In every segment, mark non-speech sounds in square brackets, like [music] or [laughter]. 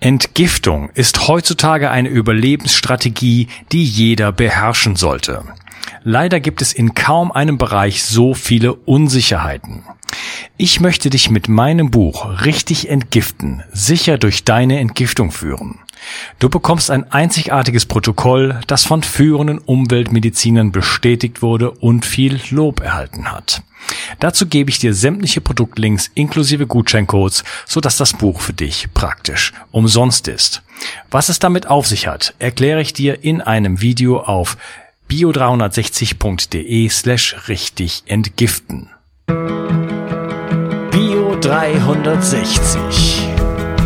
Entgiftung ist heutzutage eine Überlebensstrategie, die jeder beherrschen sollte. Leider gibt es in kaum einem Bereich so viele Unsicherheiten. Ich möchte dich mit meinem Buch Richtig entgiften sicher durch deine Entgiftung führen. Du bekommst ein einzigartiges Protokoll, das von führenden Umweltmedizinern bestätigt wurde und viel Lob erhalten hat. Dazu gebe ich dir sämtliche Produktlinks inklusive Gutscheincodes, sodass das Buch für dich praktisch umsonst ist. Was es damit auf sich hat, erkläre ich dir in einem Video auf bio360.de slash richtig entgiften. Bio 360.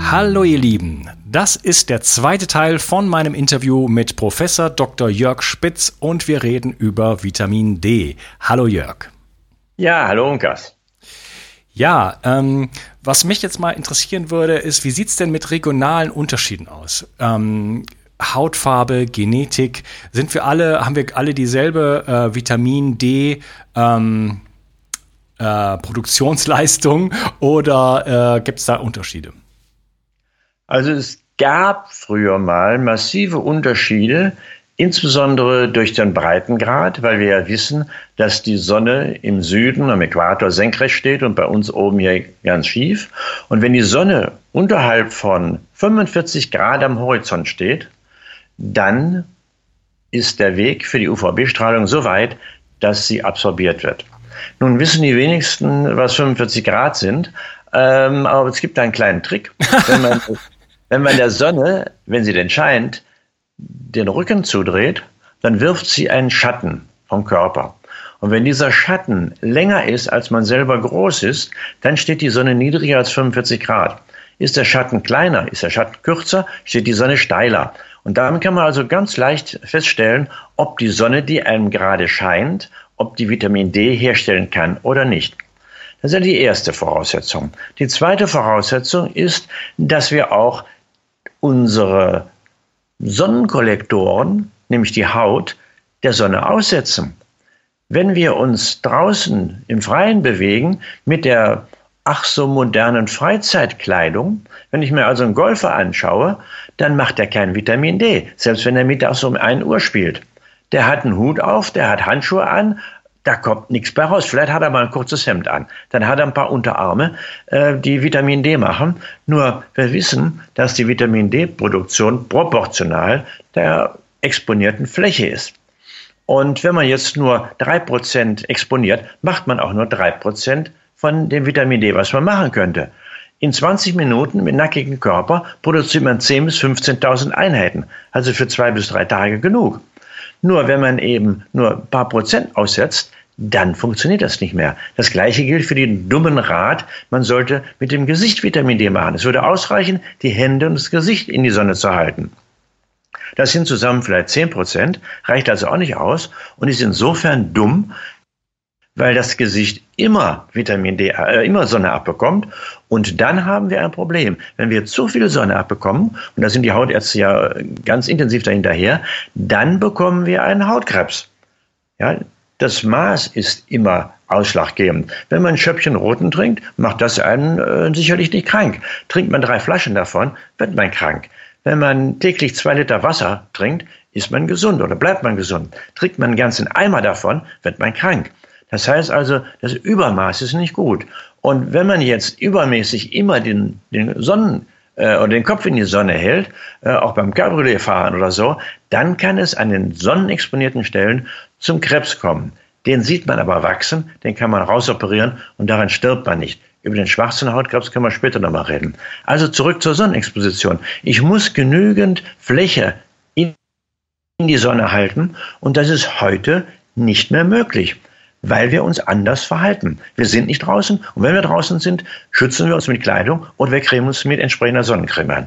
Hallo ihr Lieben, das ist der zweite Teil von meinem Interview mit Professor Dr. Jörg Spitz und wir reden über Vitamin D. Hallo Jörg. Ja, hallo Unkas. Ja, ähm, was mich jetzt mal interessieren würde, ist, wie sieht's denn mit regionalen Unterschieden aus? Ähm, Hautfarbe, Genetik, sind wir alle, haben wir alle dieselbe äh, Vitamin D ähm, äh, Produktionsleistung [laughs] oder äh, gibt es da Unterschiede? Also es gab früher mal massive Unterschiede, insbesondere durch den Breitengrad, weil wir ja wissen, dass die Sonne im Süden am Äquator senkrecht steht und bei uns oben hier ganz schief. Und wenn die Sonne unterhalb von 45 Grad am Horizont steht, dann ist der Weg für die UVB-Strahlung so weit, dass sie absorbiert wird. Nun wissen die wenigsten, was 45 Grad sind, ähm, aber es gibt einen kleinen Trick. [laughs] Wenn man, wenn man der Sonne, wenn sie denn scheint, den Rücken zudreht, dann wirft sie einen Schatten vom Körper. Und wenn dieser Schatten länger ist, als man selber groß ist, dann steht die Sonne niedriger als 45 Grad. Ist der Schatten kleiner, ist der Schatten kürzer, steht die Sonne steiler. Und damit kann man also ganz leicht feststellen, ob die Sonne, die einem gerade scheint, ob die Vitamin D herstellen kann oder nicht. Das ist ja die erste Voraussetzung. Die zweite Voraussetzung ist, dass wir auch unsere Sonnenkollektoren, nämlich die Haut, der Sonne aussetzen. Wenn wir uns draußen im Freien bewegen mit der ach so modernen Freizeitkleidung. Wenn ich mir also einen Golfer anschaue, dann macht er kein Vitamin D, selbst wenn er mittags um 1 Uhr spielt. Der hat einen Hut auf, der hat Handschuhe an, da kommt nichts bei raus. Vielleicht hat er mal ein kurzes Hemd an. Dann hat er ein paar Unterarme, äh, die Vitamin D machen. Nur wir wissen, dass die Vitamin D-Produktion proportional der exponierten Fläche ist. Und wenn man jetzt nur 3% exponiert, macht man auch nur 3% von dem Vitamin D, was man machen könnte. In 20 Minuten mit nackigem Körper produziert man 10.000 bis 15.000 Einheiten, also für zwei bis drei Tage genug. Nur wenn man eben nur ein paar Prozent aussetzt, dann funktioniert das nicht mehr. Das gleiche gilt für den dummen Rat, man sollte mit dem Gesicht Vitamin D machen. Es würde ausreichen, die Hände und das Gesicht in die Sonne zu halten. Das sind zusammen vielleicht 10 Prozent, reicht also auch nicht aus und ist insofern dumm, weil das Gesicht immer Vitamin D, äh, immer Sonne abbekommt. Und dann haben wir ein Problem. Wenn wir zu viel Sonne abbekommen, und da sind die Hautärzte ja ganz intensiv dahinterher, dann bekommen wir einen Hautkrebs. Ja, das Maß ist immer ausschlaggebend. Wenn man ein Schöppchen Roten trinkt, macht das einen äh, sicherlich nicht krank. Trinkt man drei Flaschen davon, wird man krank. Wenn man täglich zwei Liter Wasser trinkt, ist man gesund oder bleibt man gesund. Trinkt man einen ganzen Eimer davon, wird man krank. Das heißt also, das Übermaß ist nicht gut. Und wenn man jetzt übermäßig immer den, den Sonnen äh, oder den Kopf in die Sonne hält, äh, auch beim Cabriolet fahren oder so, dann kann es an den sonnenexponierten Stellen zum Krebs kommen. Den sieht man aber wachsen, den kann man rausoperieren und daran stirbt man nicht. Über den schwarzen Hautkrebs können wir später nochmal reden. Also zurück zur Sonnenexposition. Ich muss genügend Fläche in die Sonne halten und das ist heute nicht mehr möglich weil wir uns anders verhalten. Wir sind nicht draußen und wenn wir draußen sind, schützen wir uns mit Kleidung und wir cremen uns mit entsprechender Sonnencreme an.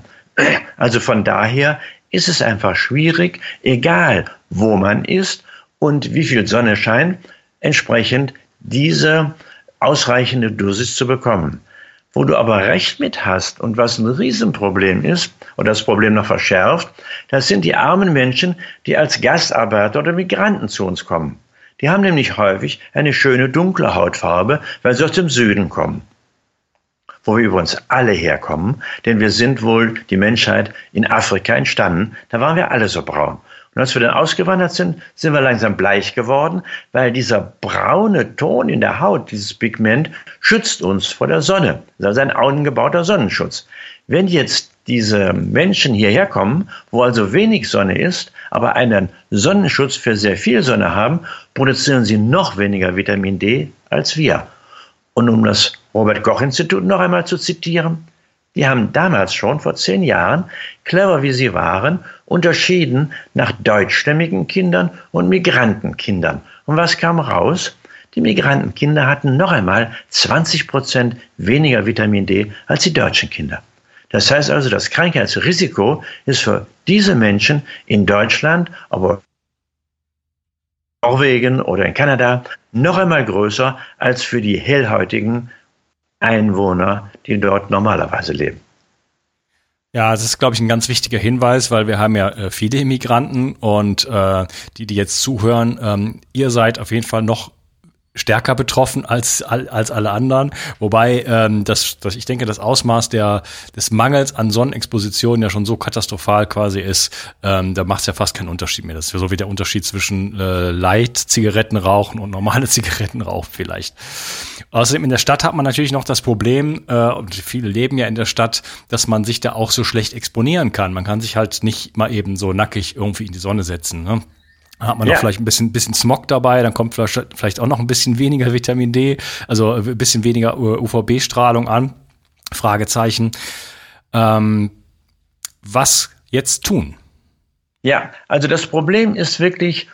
Also von daher ist es einfach schwierig, egal wo man ist und wie viel Sonne scheint, entsprechend diese ausreichende Dosis zu bekommen. Wo du aber recht mit hast und was ein Riesenproblem ist oder das Problem noch verschärft, das sind die armen Menschen, die als Gastarbeiter oder Migranten zu uns kommen. Die haben nämlich häufig eine schöne dunkle Hautfarbe, weil sie aus dem Süden kommen. Wo wir übrigens alle herkommen, denn wir sind wohl die Menschheit in Afrika entstanden, da waren wir alle so braun. Und als wir dann ausgewandert sind, sind wir langsam bleich geworden, weil dieser braune Ton in der Haut, dieses Pigment, schützt uns vor der Sonne. Das ist ein angebauter Sonnenschutz. Wenn jetzt diese Menschen hierher kommen, wo also wenig Sonne ist, aber einen Sonnenschutz für sehr viel Sonne haben, produzieren sie noch weniger Vitamin D als wir. Und um das Robert Koch Institut noch einmal zu zitieren, die haben damals schon vor zehn Jahren, clever wie sie waren, unterschieden nach deutschstämmigen Kindern und Migrantenkindern. Und was kam raus? Die Migrantenkinder hatten noch einmal 20 Prozent weniger Vitamin D als die deutschen Kinder. Das heißt also, das Krankheitsrisiko ist für diese Menschen in Deutschland, aber Norwegen oder in Kanada noch einmal größer als für die hellhäutigen Einwohner, die dort normalerweise leben. Ja, das ist, glaube ich, ein ganz wichtiger Hinweis, weil wir haben ja äh, viele Immigranten und äh, die, die jetzt zuhören, ähm, ihr seid auf jeden Fall noch stärker betroffen als, als alle anderen. Wobei ähm, das, das, ich denke, das Ausmaß der, des Mangels an Sonnenexposition ja schon so katastrophal quasi ist, ähm, da macht es ja fast keinen Unterschied mehr. Das ist ja so wie der Unterschied zwischen äh, Light-Zigaretten rauchen und normale [laughs] Zigaretten rauchen vielleicht. Außerdem in der Stadt hat man natürlich noch das Problem, äh, und viele leben ja in der Stadt, dass man sich da auch so schlecht exponieren kann. Man kann sich halt nicht mal eben so nackig irgendwie in die Sonne setzen. Ne? Dann hat man ja. noch vielleicht ein bisschen, bisschen Smog dabei, dann kommt vielleicht, vielleicht auch noch ein bisschen weniger Vitamin D, also ein bisschen weniger UVB-Strahlung an. Fragezeichen. Ähm, was jetzt tun? Ja, also das Problem ist wirklich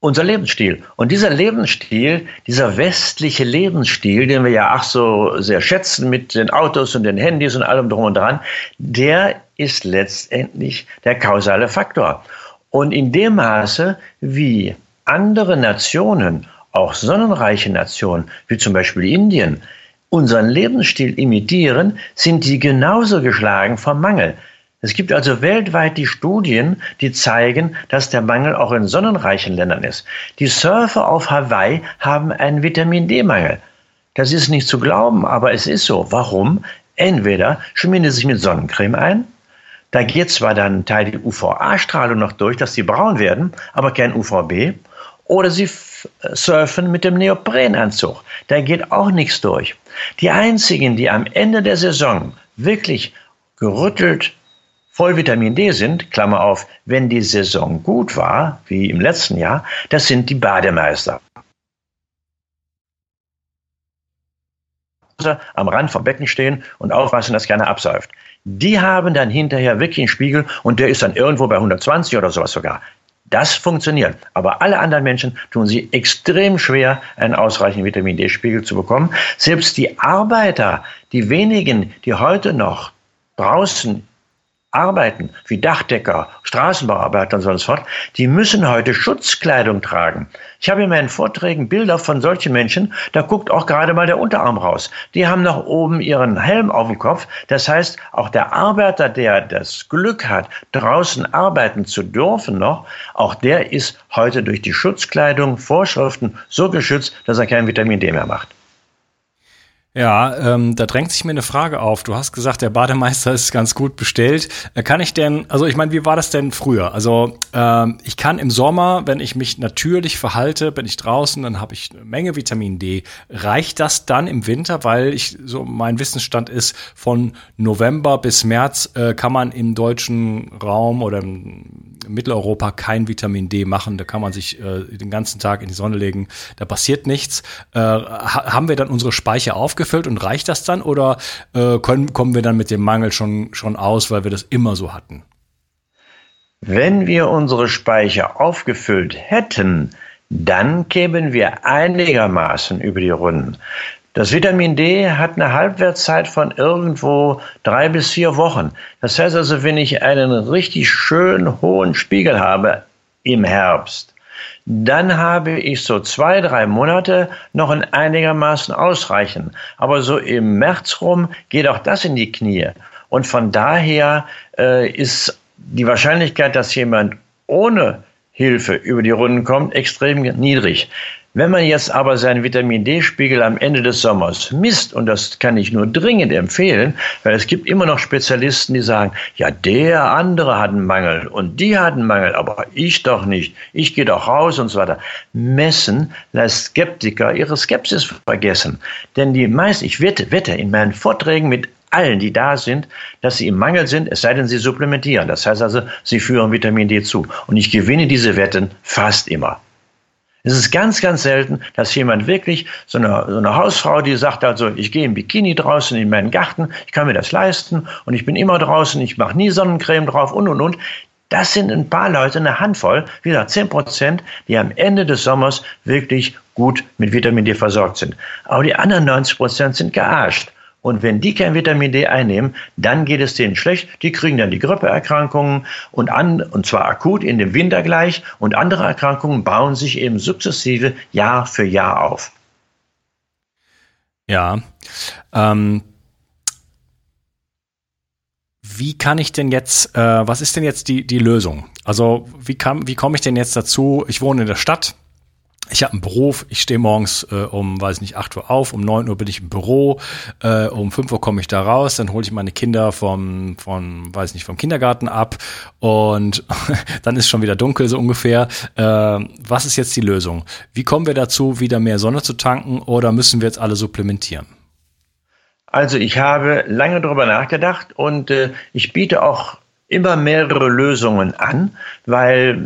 unser Lebensstil. Und dieser Lebensstil, dieser westliche Lebensstil, den wir ja ach so sehr schätzen mit den Autos und den Handys und allem drum und dran, der ist letztendlich der kausale Faktor. Und in dem Maße, wie andere Nationen, auch sonnenreiche Nationen, wie zum Beispiel Indien, unseren Lebensstil imitieren, sind die genauso geschlagen vom Mangel. Es gibt also weltweit die Studien, die zeigen, dass der Mangel auch in sonnenreichen Ländern ist. Die Surfer auf Hawaii haben einen Vitamin D-Mangel. Das ist nicht zu glauben, aber es ist so. Warum? Entweder schmieren sie sich mit Sonnencreme ein, da geht zwar dann Teil die UVA-Strahlung noch durch, dass sie braun werden, aber kein UVB. Oder sie surfen mit dem Neoprenanzug. Da geht auch nichts durch. Die einzigen, die am Ende der Saison wirklich gerüttelt voll Vitamin D sind, Klammer auf, wenn die Saison gut war, wie im letzten Jahr, das sind die Bademeister. am Rand vom Becken stehen und aufpassen, dass keiner absäuft. Die haben dann hinterher wirklich einen Spiegel und der ist dann irgendwo bei 120 oder sowas sogar. Das funktioniert. Aber alle anderen Menschen tun sie extrem schwer, einen ausreichenden Vitamin D-Spiegel zu bekommen. Selbst die Arbeiter, die wenigen, die heute noch draußen arbeiten, wie Dachdecker, Straßenbauarbeiter und so fort, die müssen heute Schutzkleidung tragen. Ich habe in meinen Vorträgen Bilder von solchen Menschen, da guckt auch gerade mal der Unterarm raus. Die haben noch oben ihren Helm auf dem Kopf. Das heißt, auch der Arbeiter, der das Glück hat, draußen arbeiten zu dürfen noch, auch der ist heute durch die Schutzkleidung, Vorschriften so geschützt, dass er kein Vitamin D mehr macht. Ja, ähm, da drängt sich mir eine Frage auf. Du hast gesagt, der Bademeister ist ganz gut bestellt. Äh, kann ich denn, also ich meine, wie war das denn früher? Also ähm, ich kann im Sommer, wenn ich mich natürlich verhalte, bin ich draußen, dann habe ich eine Menge Vitamin D. Reicht das dann im Winter? Weil ich so mein Wissensstand ist, von November bis März äh, kann man im deutschen Raum oder im Mitteleuropa kein Vitamin D machen. Da kann man sich äh, den ganzen Tag in die Sonne legen. Da passiert nichts. Äh, ha haben wir dann unsere Speicher aufgebaut? Aufgefüllt und reicht das dann oder äh, können, kommen wir dann mit dem Mangel schon, schon aus, weil wir das immer so hatten? Wenn wir unsere Speicher aufgefüllt hätten, dann kämen wir einigermaßen über die Runden. Das Vitamin D hat eine Halbwertszeit von irgendwo drei bis vier Wochen. Das heißt also, wenn ich einen richtig schön hohen Spiegel habe im Herbst, dann habe ich so zwei, drei Monate noch in einigermaßen ausreichen. Aber so im März rum geht auch das in die Knie. Und von daher äh, ist die Wahrscheinlichkeit, dass jemand ohne Hilfe über die Runden kommt, extrem niedrig. Wenn man jetzt aber seinen Vitamin D-Spiegel am Ende des Sommers misst, und das kann ich nur dringend empfehlen, weil es gibt immer noch Spezialisten, die sagen, ja, der andere hat einen Mangel und die hat einen Mangel, aber ich doch nicht. Ich gehe doch raus und so weiter. Messen lässt Skeptiker ihre Skepsis vergessen. Denn die meisten, ich wette, wette in meinen Vorträgen mit allen, die da sind, dass sie im Mangel sind, es sei denn, sie supplementieren. Das heißt also, sie führen Vitamin D zu. Und ich gewinne diese Wetten fast immer. Es ist ganz, ganz selten, dass jemand wirklich, so eine, so eine Hausfrau, die sagt also, ich gehe im Bikini draußen in meinen Garten, ich kann mir das leisten und ich bin immer draußen, ich mache nie Sonnencreme drauf und, und, und. Das sind ein paar Leute, eine Handvoll, wie gesagt, zehn Prozent, die am Ende des Sommers wirklich gut mit Vitamin D versorgt sind. Aber die anderen 90 Prozent sind gearscht. Und wenn die kein Vitamin D einnehmen, dann geht es denen schlecht. Die kriegen dann die Grippeerkrankungen und an, und zwar akut in dem Winter gleich. Und andere Erkrankungen bauen sich eben sukzessive Jahr für Jahr auf. Ja. Ähm, wie kann ich denn jetzt, äh, was ist denn jetzt die, die Lösung? Also wie, wie komme ich denn jetzt dazu? Ich wohne in der Stadt, ich habe einen Beruf, ich stehe morgens äh, um, weiß nicht, 8 Uhr auf, um 9 Uhr bin ich im Büro, äh, um 5 Uhr komme ich da raus, dann hole ich meine Kinder vom, vom, weiß nicht, vom Kindergarten ab und [laughs] dann ist schon wieder dunkel, so ungefähr. Äh, was ist jetzt die Lösung? Wie kommen wir dazu, wieder mehr Sonne zu tanken oder müssen wir jetzt alle supplementieren? Also ich habe lange darüber nachgedacht und äh, ich biete auch immer mehrere Lösungen an, weil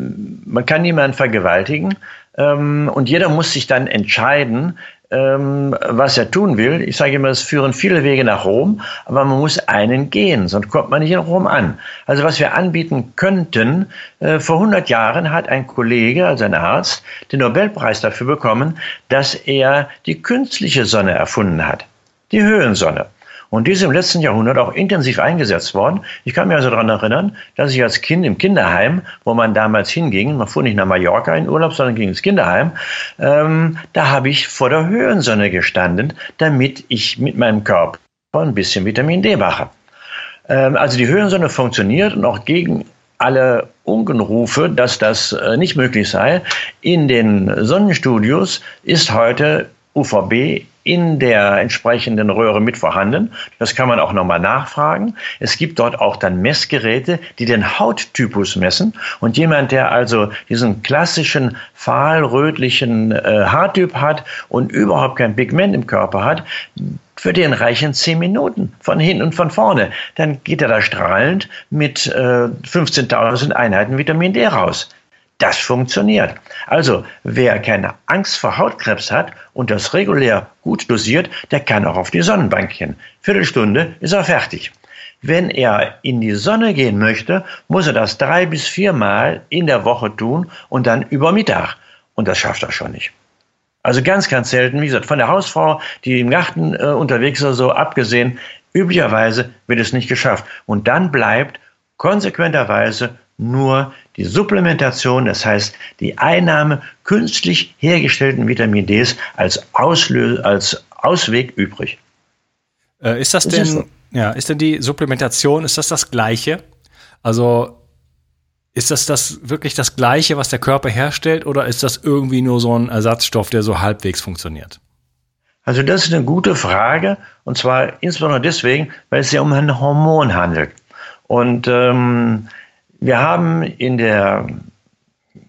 man kann niemanden vergewaltigen. Ähm, und jeder muss sich dann entscheiden, ähm, was er tun will. Ich sage immer, es führen viele Wege nach Rom, aber man muss einen gehen, sonst kommt man nicht in Rom an. Also was wir anbieten könnten, äh, vor 100 Jahren hat ein Kollege, also ein Arzt, den Nobelpreis dafür bekommen, dass er die künstliche Sonne erfunden hat, die Höhensonne. Und die ist im letzten Jahrhundert auch intensiv eingesetzt worden. Ich kann mich also daran erinnern, dass ich als Kind im Kinderheim, wo man damals hinging, man fuhr nicht nach Mallorca in Urlaub, sondern ging ins Kinderheim, ähm, da habe ich vor der Höhensonne gestanden, damit ich mit meinem Körper ein bisschen Vitamin D mache. Ähm, also die Höhensonne funktioniert und auch gegen alle Unkenrufe, dass das äh, nicht möglich sei. In den Sonnenstudios ist heute UVB in der entsprechenden Röhre mit vorhanden. Das kann man auch nochmal nachfragen. Es gibt dort auch dann Messgeräte, die den Hauttypus messen. Und jemand, der also diesen klassischen fahlrötlichen äh, Haartyp hat und überhaupt kein Pigment im Körper hat, für den reichen zehn Minuten von hinten und von vorne. Dann geht er da strahlend mit äh, 15.000 Einheiten Vitamin D raus. Das funktioniert. Also, wer keine Angst vor Hautkrebs hat und das regulär gut dosiert, der kann auch auf die Sonnenbank gehen. Viertelstunde ist er fertig. Wenn er in die Sonne gehen möchte, muss er das drei bis viermal in der Woche tun und dann über Mittag. Und das schafft er schon nicht. Also ganz, ganz selten, wie gesagt, von der Hausfrau, die im Garten äh, unterwegs ist, so abgesehen, üblicherweise wird es nicht geschafft. Und dann bleibt konsequenterweise nur die Supplementation, das heißt die Einnahme künstlich hergestellten Vitamin Ds als, Auslö als Ausweg übrig. Äh, ist das, das denn, ist so. ja, ist denn die Supplementation, ist das das Gleiche? Also ist das das wirklich das Gleiche, was der Körper herstellt, oder ist das irgendwie nur so ein Ersatzstoff, der so halbwegs funktioniert? Also das ist eine gute Frage, und zwar insbesondere deswegen, weil es sich um ein Hormon handelt. Und ähm, wir haben in der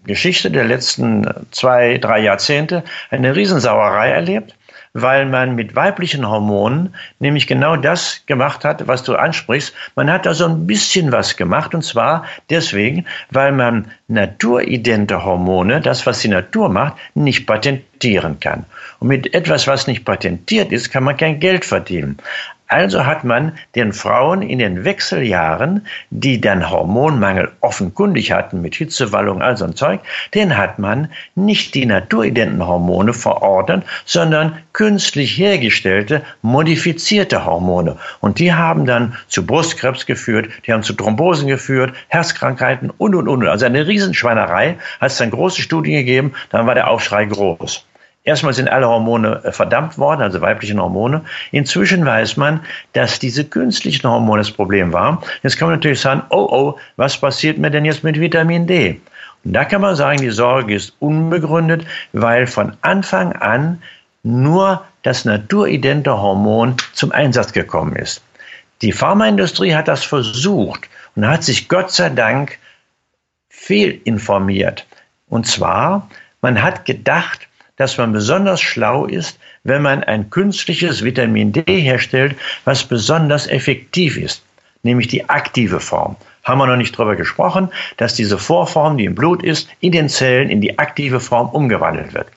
Geschichte der letzten zwei, drei Jahrzehnte eine Riesensauerei erlebt, weil man mit weiblichen Hormonen nämlich genau das gemacht hat, was du ansprichst. Man hat da so ein bisschen was gemacht und zwar deswegen, weil man naturidente Hormone, das was die Natur macht, nicht patentieren kann. Und mit etwas, was nicht patentiert ist, kann man kein Geld verdienen. Also hat man den Frauen in den Wechseljahren, die dann Hormonmangel offenkundig hatten mit Hitzewallung, all so ein Zeug, den hat man nicht die naturidenten Hormone verordnet, sondern künstlich hergestellte, modifizierte Hormone. Und die haben dann zu Brustkrebs geführt, die haben zu Thrombosen geführt, Herzkrankheiten und, und, und. Also eine Riesenschweinerei. Hat es dann große Studien gegeben, dann war der Aufschrei groß. Erstmal sind alle Hormone äh, verdammt worden, also weibliche Hormone. Inzwischen weiß man, dass diese künstlichen Hormone das Problem waren. Jetzt kann man natürlich sagen, oh oh, was passiert mir denn jetzt mit Vitamin D? Und da kann man sagen, die Sorge ist unbegründet, weil von Anfang an nur das naturidente Hormon zum Einsatz gekommen ist. Die Pharmaindustrie hat das versucht und hat sich Gott sei Dank fehlinformiert. Und zwar, man hat gedacht, dass man besonders schlau ist, wenn man ein künstliches Vitamin D herstellt, was besonders effektiv ist, nämlich die aktive Form. Haben wir noch nicht darüber gesprochen, dass diese Vorform, die im Blut ist, in den Zellen in die aktive Form umgewandelt wird.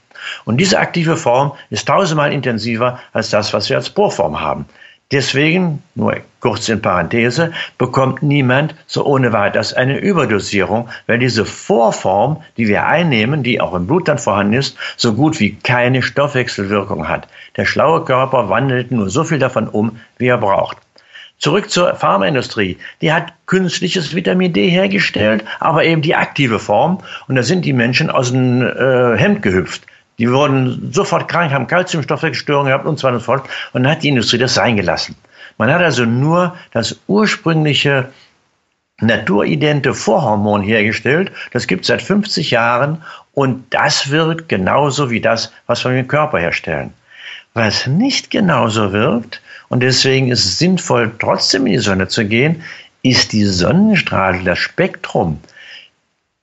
Und diese aktive Form ist tausendmal intensiver als das, was wir als Vorform haben. Deswegen, nur kurz in Parenthese, bekommt niemand so ohne weiteres eine Überdosierung, weil diese Vorform, die wir einnehmen, die auch im Blut dann vorhanden ist, so gut wie keine Stoffwechselwirkung hat. Der schlaue Körper wandelt nur so viel davon um, wie er braucht. Zurück zur Pharmaindustrie. Die hat künstliches Vitamin D hergestellt, aber eben die aktive Form. Und da sind die Menschen aus dem äh, Hemd gehüpft. Die wurden sofort krank, haben Kalziumstoffwechselstörungen gehabt und so weiter und so fort. Und dann hat die Industrie das sein gelassen. Man hat also nur das ursprüngliche naturidente Vorhormon hergestellt. Das gibt es seit 50 Jahren und das wirkt genauso wie das, was wir im Körper herstellen. Was nicht genauso wirkt, und deswegen ist es sinnvoll, trotzdem in die Sonne zu gehen, ist die Sonnenstrahlung, das Spektrum.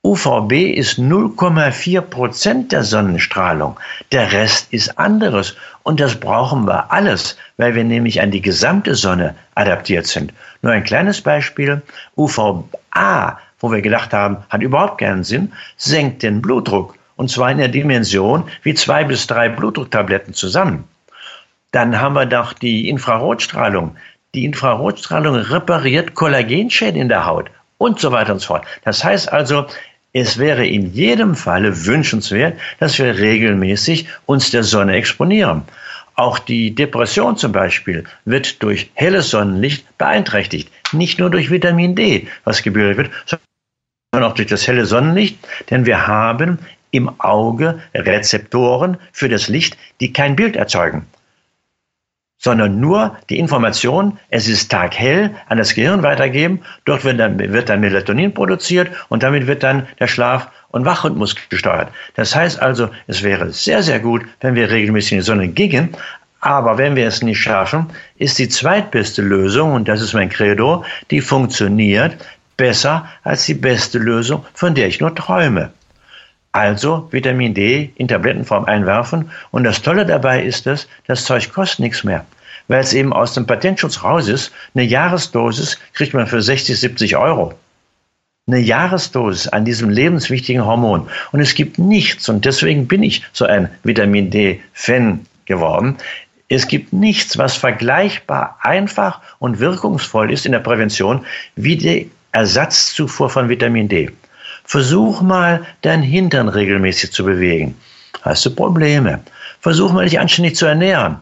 UVB ist 0,4 Prozent der Sonnenstrahlung. Der Rest ist anderes. Und das brauchen wir alles, weil wir nämlich an die gesamte Sonne adaptiert sind. Nur ein kleines Beispiel. UVA, wo wir gedacht haben, hat überhaupt keinen Sinn, senkt den Blutdruck. Und zwar in der Dimension wie zwei bis drei Blutdrucktabletten zusammen. Dann haben wir doch die Infrarotstrahlung. Die Infrarotstrahlung repariert Kollagenschäden in der Haut und so weiter und so fort. Das heißt also, es wäre in jedem Falle wünschenswert, dass wir regelmäßig uns der Sonne exponieren. Auch die Depression zum Beispiel wird durch helles Sonnenlicht beeinträchtigt. Nicht nur durch Vitamin D, was gebildet wird, sondern auch durch das helle Sonnenlicht. Denn wir haben im Auge Rezeptoren für das Licht, die kein Bild erzeugen sondern nur die Information, es ist taghell, an das Gehirn weitergeben. Dort wird dann, wird dann Melatonin produziert und damit wird dann der Schlaf- und Wachrhythmus gesteuert. Das heißt also, es wäre sehr, sehr gut, wenn wir regelmäßig in die Sonne gingen. Aber wenn wir es nicht schaffen, ist die zweitbeste Lösung, und das ist mein Credo, die funktioniert besser als die beste Lösung, von der ich nur träume. Also Vitamin D in Tablettenform einwerfen. Und das Tolle dabei ist es, das Zeug kostet nichts mehr. Weil es eben aus dem Patentschutz raus ist. Eine Jahresdosis kriegt man für 60, 70 Euro. Eine Jahresdosis an diesem lebenswichtigen Hormon. Und es gibt nichts, und deswegen bin ich so ein Vitamin D-Fan geworden. Es gibt nichts, was vergleichbar einfach und wirkungsvoll ist in der Prävention wie die Ersatzzufuhr von Vitamin D. Versuch mal, dein Hintern regelmäßig zu bewegen. Hast du Probleme. Versuch mal, dich anständig zu ernähren.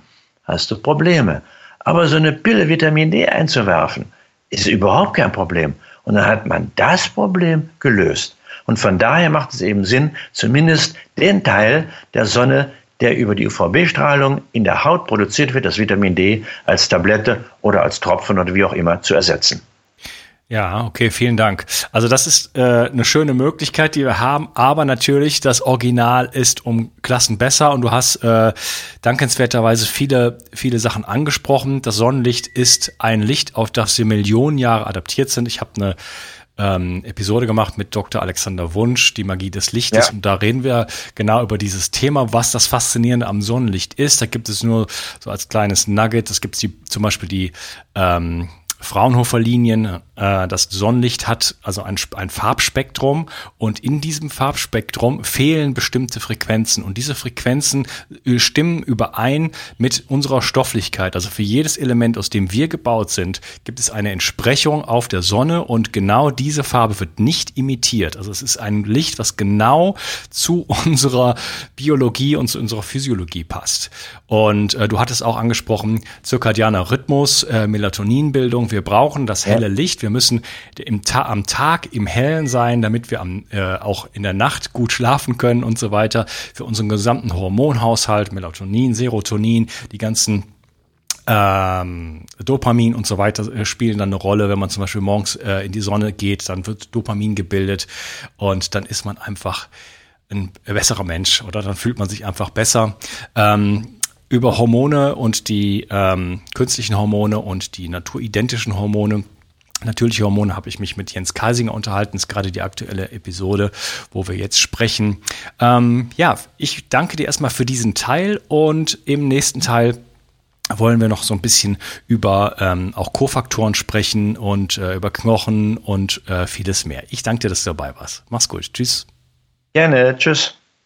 Hast du Probleme. Aber so eine Pille Vitamin D einzuwerfen, ist überhaupt kein Problem. Und dann hat man das Problem gelöst. Und von daher macht es eben Sinn, zumindest den Teil der Sonne, der über die UVB-Strahlung in der Haut produziert wird, das Vitamin D, als Tablette oder als Tropfen oder wie auch immer zu ersetzen. Ja, okay, vielen Dank. Also das ist äh, eine schöne Möglichkeit, die wir haben, aber natürlich das Original ist um Klassen besser und du hast äh, dankenswerterweise viele, viele Sachen angesprochen. Das Sonnenlicht ist ein Licht, auf das wir Millionen Jahre adaptiert sind. Ich habe eine ähm, Episode gemacht mit Dr. Alexander Wunsch, die Magie des Lichtes. Ja. Und da reden wir genau über dieses Thema, was das Faszinierende am Sonnenlicht ist. Da gibt es nur so als kleines Nugget, es gibt die, zum Beispiel die ähm, Fraunhofer-Linien. Äh, das Sonnenlicht hat also ein, ein Farbspektrum und in diesem Farbspektrum fehlen bestimmte Frequenzen und diese Frequenzen äh, stimmen überein mit unserer Stofflichkeit. Also für jedes Element, aus dem wir gebaut sind, gibt es eine Entsprechung auf der Sonne und genau diese Farbe wird nicht imitiert. Also es ist ein Licht, was genau zu unserer Biologie und zu unserer Physiologie passt. Und äh, du hattest auch angesprochen, zirkadianer Rhythmus, äh, Melatoninbildung. Wir brauchen das helle Licht. Wir müssen im Ta am Tag im Hellen sein, damit wir am, äh, auch in der Nacht gut schlafen können und so weiter. Für unseren gesamten Hormonhaushalt, Melatonin, Serotonin, die ganzen ähm, Dopamin und so weiter äh, spielen dann eine Rolle. Wenn man zum Beispiel morgens äh, in die Sonne geht, dann wird Dopamin gebildet und dann ist man einfach ein besserer Mensch oder dann fühlt man sich einfach besser. Ähm, über Hormone und die ähm, künstlichen Hormone und die naturidentischen Hormone Natürliche Hormone habe ich mich mit Jens Kaisinger unterhalten, das ist gerade die aktuelle Episode, wo wir jetzt sprechen. Ähm, ja, ich danke dir erstmal für diesen Teil und im nächsten Teil wollen wir noch so ein bisschen über ähm, auch Kofaktoren sprechen und äh, über Knochen und äh, vieles mehr. Ich danke dir, dass du dabei warst. Mach's gut. Tschüss. Gerne. Tschüss.